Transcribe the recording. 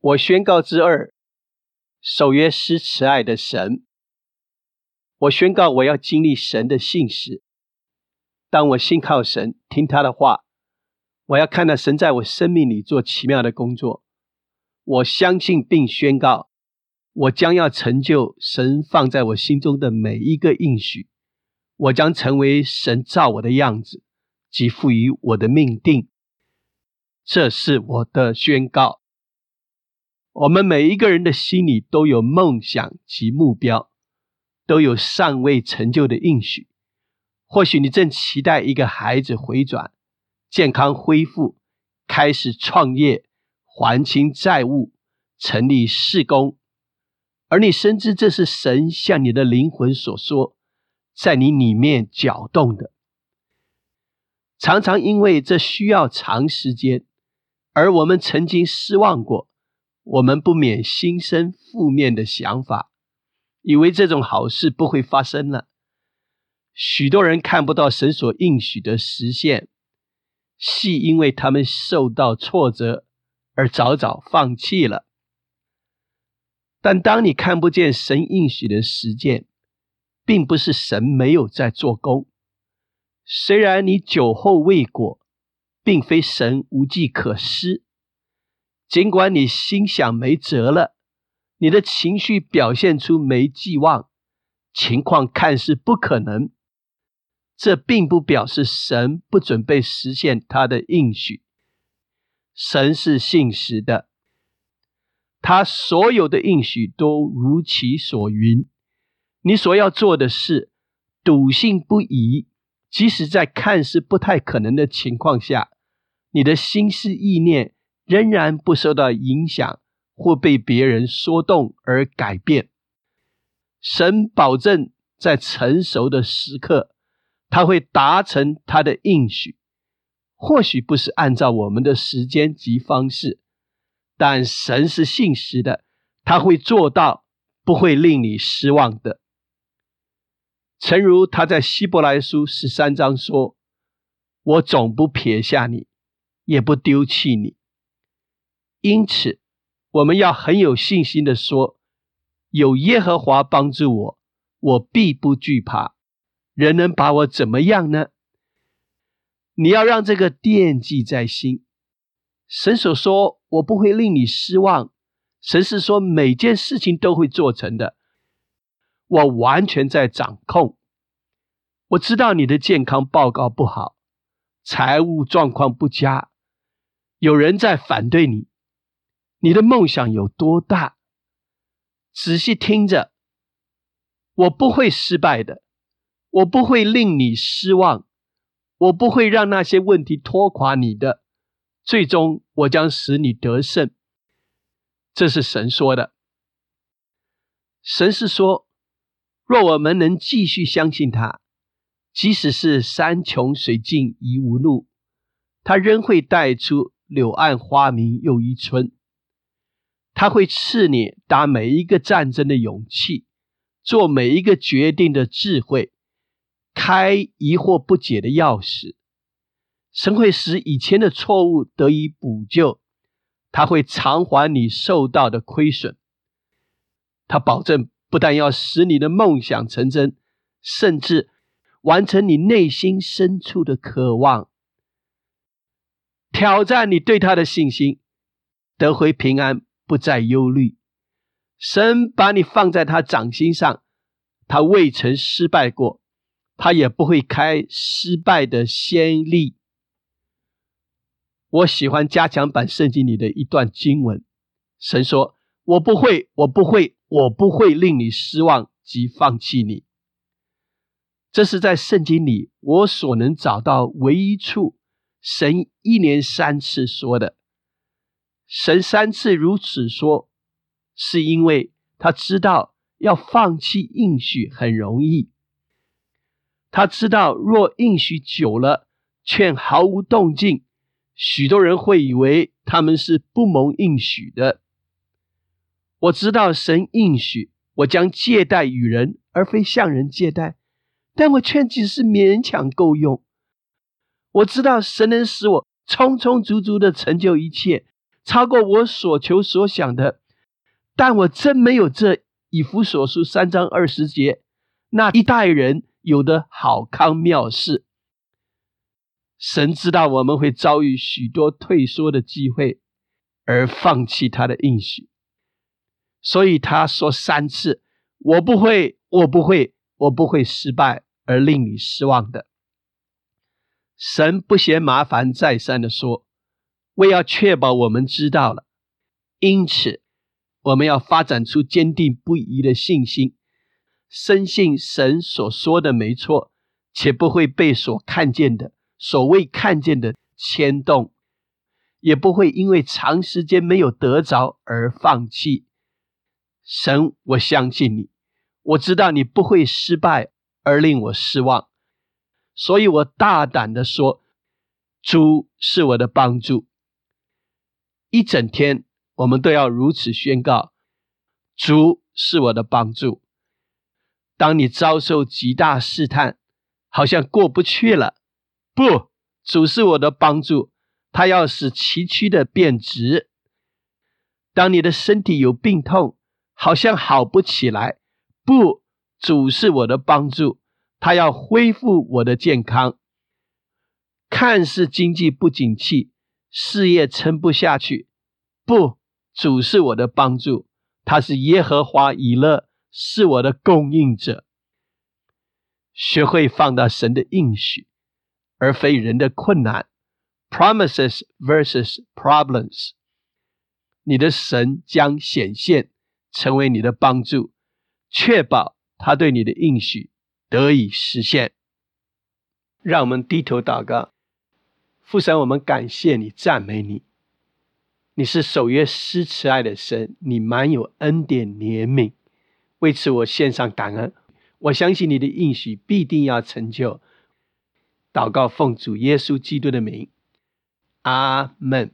我宣告之二，守约施慈爱的神。我宣告，我要经历神的信实。当我信靠神，听他的话，我要看到神在我生命里做奇妙的工作。我相信并宣告，我将要成就神放在我心中的每一个应许。我将成为神造我的样子，及赋予我的命定。这是我的宣告。我们每一个人的心里都有梦想及目标，都有尚未成就的应许。或许你正期待一个孩子回转、健康恢复、开始创业、还清债务、成立事工，而你深知这是神向你的灵魂所说，在你里面搅动的。常常因为这需要长时间，而我们曾经失望过。我们不免心生负面的想法，以为这种好事不会发生了。许多人看不到神所应许的实现，系因为他们受到挫折而早早放弃了。但当你看不见神应许的实践，并不是神没有在做工。虽然你酒后未果，并非神无计可施。尽管你心想没辙了，你的情绪表现出没寄望，情况看似不可能，这并不表示神不准备实现他的应许。神是信实的，他所有的应许都如其所云。你所要做的事，笃信不疑，即使在看似不太可能的情况下，你的心思意念。仍然不受到影响或被别人说动而改变。神保证在成熟的时刻，他会达成他的应许。或许不是按照我们的时间及方式，但神是信实的，他会做到，不会令你失望的。诚如他在希伯来书十三章说：“我总不撇下你，也不丢弃你。”因此，我们要很有信心的说：“有耶和华帮助我，我必不惧怕。人能把我怎么样呢？”你要让这个惦记在心。神所说：“我不会令你失望。”神是说每件事情都会做成的。我完全在掌控。我知道你的健康报告不好，财务状况不佳，有人在反对你。你的梦想有多大？仔细听着，我不会失败的，我不会令你失望，我不会让那些问题拖垮你的。最终，我将使你得胜。这是神说的。神是说，若我们能继续相信他，即使是山穷水尽疑无路，他仍会带出柳暗花明又一村。他会赐你打每一个战争的勇气，做每一个决定的智慧，开疑惑不解的钥匙。神会使以前的错误得以补救，他会偿还你受到的亏损。他保证不但要使你的梦想成真，甚至完成你内心深处的渴望，挑战你对他的信心，得回平安。不再忧虑，神把你放在他掌心上，他未曾失败过，他也不会开失败的先例。我喜欢加强版圣经里的一段经文，神说：“我不会，我不会，我不会令你失望及放弃你。”这是在圣经里我所能找到唯一处，神一年三次说的。神三次如此说，是因为他知道要放弃应许很容易。他知道若应许久了却毫无动静，许多人会以为他们是不蒙应许的。我知道神应许我将借贷与人，而非向人借贷，但我却只是勉强够用。我知道神能使我充充足足的成就一切。超过我所求所想的。但我真没有这以弗所书三章二十节那一代人有的好康妙事。神知道我们会遭遇许多退缩的机会，而放弃他的应许，所以他说三次：“我不会，我不会，我不会失败而令你失望的。”神不嫌麻烦，再三的说：“为要确保我们知道了，因此我们要发展出坚定不移的信心，深信神所说的没错，且不会被所看见的。”所谓看见的牵动，也不会因为长时间没有得着而放弃。神，我相信你，我知道你不会失败而令我失望，所以我大胆的说，主是我的帮助。一整天，我们都要如此宣告：主是我的帮助。当你遭受极大试探，好像过不去了。不，主是我的帮助，他要使崎岖的变直。当你的身体有病痛，好像好不起来，不，主是我的帮助，他要恢复我的健康。看似经济不景气，事业撑不下去，不，主是我的帮助，他是耶和华以勒，是我的供应者。学会放到神的应许。而非人的困难，promises versus problems。你的神将显现，成为你的帮助，确保他对你的应许得以实现。让我们低头祷告，父神，我们感谢你，赞美你。你是守约施慈爱的神，你满有恩典怜悯。为此，我献上感恩。我相信你的应许必定要成就。祷告，奉主耶稣基督的名，阿门。